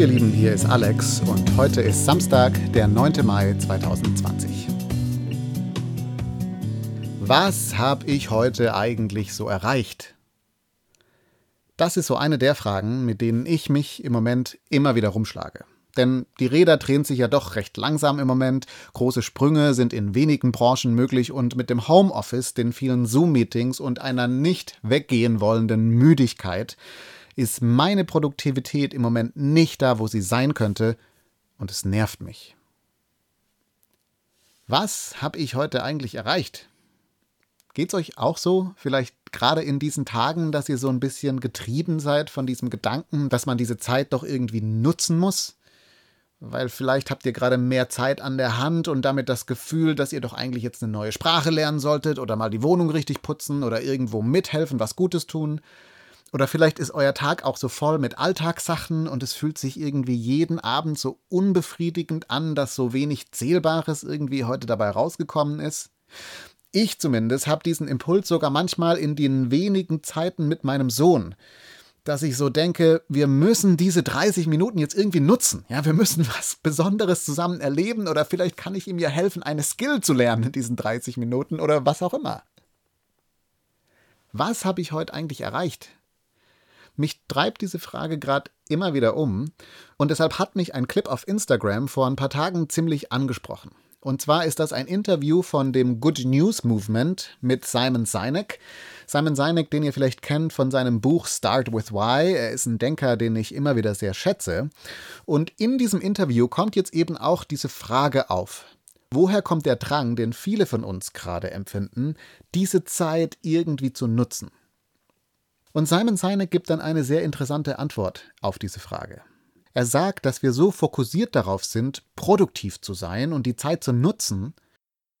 Ihr Lieben, hier ist Alex und heute ist Samstag, der 9. Mai 2020. Was habe ich heute eigentlich so erreicht? Das ist so eine der Fragen, mit denen ich mich im Moment immer wieder rumschlage. Denn die Räder drehen sich ja doch recht langsam im Moment, große Sprünge sind in wenigen Branchen möglich und mit dem Homeoffice, den vielen Zoom-Meetings und einer nicht weggehen wollenden Müdigkeit ist meine Produktivität im Moment nicht da, wo sie sein könnte, und es nervt mich. Was habe ich heute eigentlich erreicht? Geht's euch auch so? Vielleicht gerade in diesen Tagen, dass ihr so ein bisschen getrieben seid von diesem Gedanken, dass man diese Zeit doch irgendwie nutzen muss? Weil vielleicht habt ihr gerade mehr Zeit an der Hand und damit das Gefühl, dass ihr doch eigentlich jetzt eine neue Sprache lernen solltet oder mal die Wohnung richtig putzen oder irgendwo mithelfen, was Gutes tun. Oder vielleicht ist euer Tag auch so voll mit Alltagssachen und es fühlt sich irgendwie jeden Abend so unbefriedigend an, dass so wenig Zählbares irgendwie heute dabei rausgekommen ist. Ich zumindest habe diesen Impuls sogar manchmal in den wenigen Zeiten mit meinem Sohn, dass ich so denke, wir müssen diese 30 Minuten jetzt irgendwie nutzen. Ja, wir müssen was Besonderes zusammen erleben oder vielleicht kann ich ihm ja helfen, eine Skill zu lernen in diesen 30 Minuten oder was auch immer. Was habe ich heute eigentlich erreicht? Mich treibt diese Frage gerade immer wieder um und deshalb hat mich ein Clip auf Instagram vor ein paar Tagen ziemlich angesprochen. Und zwar ist das ein Interview von dem Good News Movement mit Simon Sinek. Simon Sinek, den ihr vielleicht kennt von seinem Buch Start with Why. Er ist ein Denker, den ich immer wieder sehr schätze. Und in diesem Interview kommt jetzt eben auch diese Frage auf. Woher kommt der Drang, den viele von uns gerade empfinden, diese Zeit irgendwie zu nutzen? Und Simon Sinek gibt dann eine sehr interessante Antwort auf diese Frage. Er sagt, dass wir so fokussiert darauf sind, produktiv zu sein und die Zeit zu nutzen,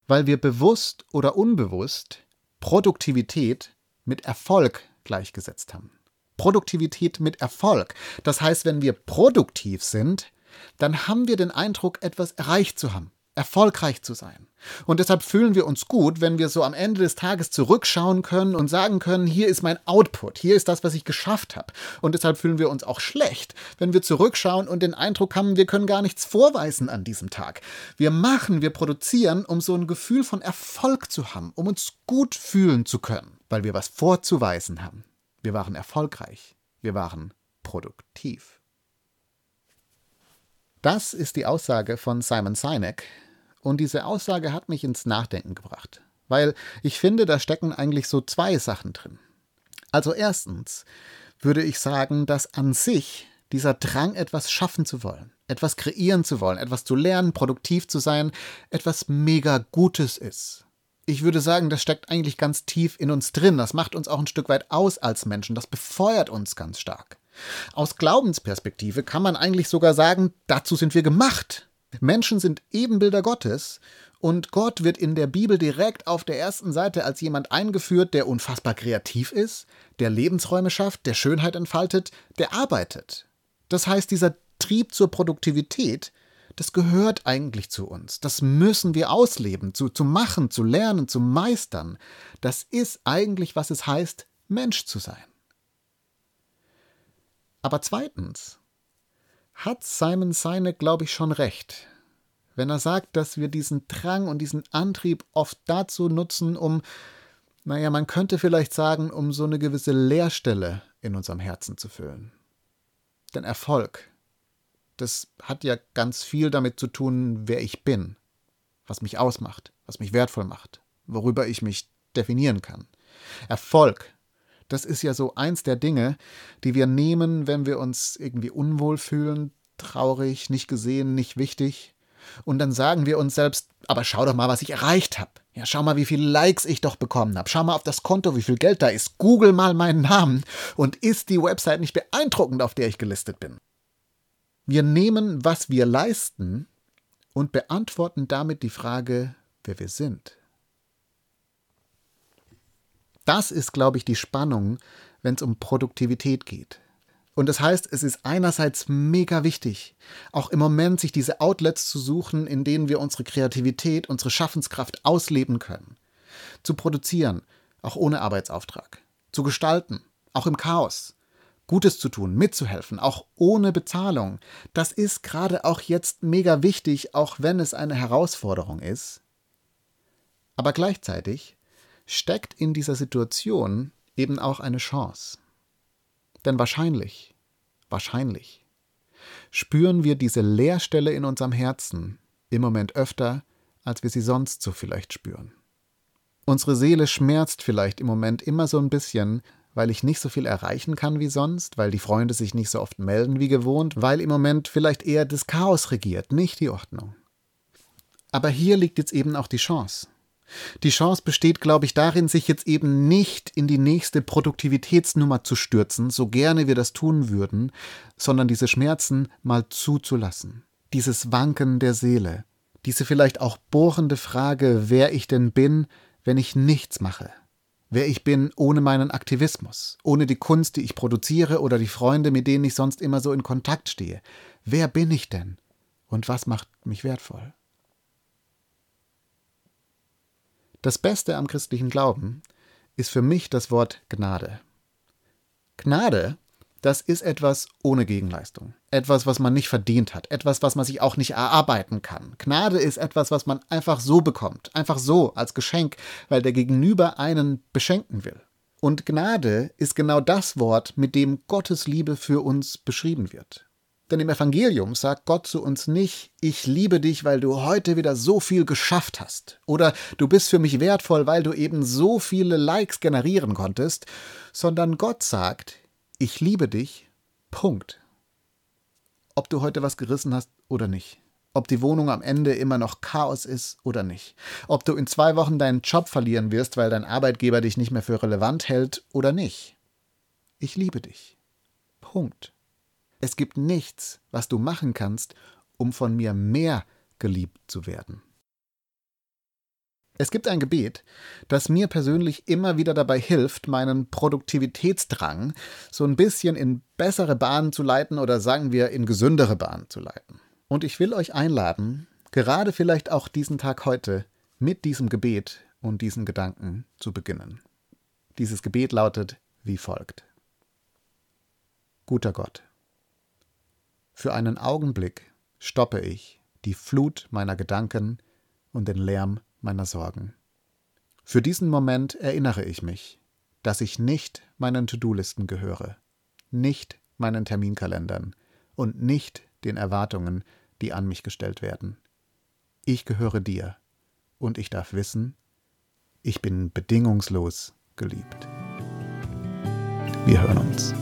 weil wir bewusst oder unbewusst Produktivität mit Erfolg gleichgesetzt haben. Produktivität mit Erfolg. Das heißt, wenn wir produktiv sind, dann haben wir den Eindruck, etwas erreicht zu haben erfolgreich zu sein. Und deshalb fühlen wir uns gut, wenn wir so am Ende des Tages zurückschauen können und sagen können, hier ist mein Output, hier ist das, was ich geschafft habe. Und deshalb fühlen wir uns auch schlecht, wenn wir zurückschauen und den Eindruck haben, wir können gar nichts vorweisen an diesem Tag. Wir machen, wir produzieren, um so ein Gefühl von Erfolg zu haben, um uns gut fühlen zu können, weil wir was vorzuweisen haben. Wir waren erfolgreich, wir waren produktiv. Das ist die Aussage von Simon Sinek. Und diese Aussage hat mich ins Nachdenken gebracht. Weil ich finde, da stecken eigentlich so zwei Sachen drin. Also erstens würde ich sagen, dass an sich dieser Drang, etwas schaffen zu wollen, etwas kreieren zu wollen, etwas zu lernen, produktiv zu sein, etwas mega Gutes ist. Ich würde sagen, das steckt eigentlich ganz tief in uns drin. Das macht uns auch ein Stück weit aus als Menschen. Das befeuert uns ganz stark. Aus Glaubensperspektive kann man eigentlich sogar sagen, dazu sind wir gemacht. Menschen sind Ebenbilder Gottes und Gott wird in der Bibel direkt auf der ersten Seite als jemand eingeführt, der unfassbar kreativ ist, der Lebensräume schafft, der Schönheit entfaltet, der arbeitet. Das heißt, dieser Trieb zur Produktivität, das gehört eigentlich zu uns. Das müssen wir ausleben, zu, zu machen, zu lernen, zu meistern. Das ist eigentlich, was es heißt, Mensch zu sein. Aber zweitens hat Simon Sinek, glaube ich, schon recht, wenn er sagt, dass wir diesen Drang und diesen Antrieb oft dazu nutzen, um, naja, man könnte vielleicht sagen, um so eine gewisse Leerstelle in unserem Herzen zu füllen. Denn Erfolg, das hat ja ganz viel damit zu tun, wer ich bin, was mich ausmacht, was mich wertvoll macht, worüber ich mich definieren kann. Erfolg, das ist ja so eins der Dinge, die wir nehmen, wenn wir uns irgendwie unwohl fühlen, traurig, nicht gesehen, nicht wichtig. Und dann sagen wir uns selbst, aber schau doch mal, was ich erreicht habe. Ja, schau mal, wie viele Likes ich doch bekommen habe. Schau mal auf das Konto, wie viel Geld da ist. Google mal meinen Namen. Und ist die Website nicht beeindruckend, auf der ich gelistet bin? Wir nehmen, was wir leisten und beantworten damit die Frage, wer wir sind. Das ist, glaube ich, die Spannung, wenn es um Produktivität geht. Und das heißt, es ist einerseits mega wichtig, auch im Moment sich diese Outlets zu suchen, in denen wir unsere Kreativität, unsere Schaffenskraft ausleben können. Zu produzieren, auch ohne Arbeitsauftrag. Zu gestalten, auch im Chaos. Gutes zu tun, mitzuhelfen, auch ohne Bezahlung. Das ist gerade auch jetzt mega wichtig, auch wenn es eine Herausforderung ist. Aber gleichzeitig steckt in dieser Situation eben auch eine Chance. Denn wahrscheinlich, wahrscheinlich spüren wir diese Leerstelle in unserem Herzen im Moment öfter, als wir sie sonst so vielleicht spüren. Unsere Seele schmerzt vielleicht im Moment immer so ein bisschen, weil ich nicht so viel erreichen kann wie sonst, weil die Freunde sich nicht so oft melden wie gewohnt, weil im Moment vielleicht eher das Chaos regiert, nicht die Ordnung. Aber hier liegt jetzt eben auch die Chance. Die Chance besteht, glaube ich, darin, sich jetzt eben nicht in die nächste Produktivitätsnummer zu stürzen, so gerne wir das tun würden, sondern diese Schmerzen mal zuzulassen. Dieses Wanken der Seele, diese vielleicht auch bohrende Frage, wer ich denn bin, wenn ich nichts mache. Wer ich bin ohne meinen Aktivismus, ohne die Kunst, die ich produziere oder die Freunde, mit denen ich sonst immer so in Kontakt stehe. Wer bin ich denn? Und was macht mich wertvoll? Das Beste am christlichen Glauben ist für mich das Wort Gnade. Gnade, das ist etwas ohne Gegenleistung. Etwas, was man nicht verdient hat. Etwas, was man sich auch nicht erarbeiten kann. Gnade ist etwas, was man einfach so bekommt. Einfach so, als Geschenk, weil der Gegenüber einen beschenken will. Und Gnade ist genau das Wort, mit dem Gottes Liebe für uns beschrieben wird. Denn im Evangelium sagt Gott zu uns nicht, ich liebe dich, weil du heute wieder so viel geschafft hast. Oder du bist für mich wertvoll, weil du eben so viele Likes generieren konntest, sondern Gott sagt, ich liebe dich, Punkt. Ob du heute was gerissen hast oder nicht. Ob die Wohnung am Ende immer noch Chaos ist oder nicht. Ob du in zwei Wochen deinen Job verlieren wirst, weil dein Arbeitgeber dich nicht mehr für relevant hält oder nicht. Ich liebe dich. Punkt. Es gibt nichts, was du machen kannst, um von mir mehr geliebt zu werden. Es gibt ein Gebet, das mir persönlich immer wieder dabei hilft, meinen Produktivitätsdrang so ein bisschen in bessere Bahnen zu leiten oder sagen wir in gesündere Bahnen zu leiten. Und ich will euch einladen, gerade vielleicht auch diesen Tag heute mit diesem Gebet und diesen Gedanken zu beginnen. Dieses Gebet lautet wie folgt. Guter Gott, für einen Augenblick stoppe ich die Flut meiner Gedanken und den Lärm meiner Sorgen. Für diesen Moment erinnere ich mich, dass ich nicht meinen To-Do-Listen gehöre, nicht meinen Terminkalendern und nicht den Erwartungen, die an mich gestellt werden. Ich gehöre dir und ich darf wissen, ich bin bedingungslos geliebt. Wir hören uns.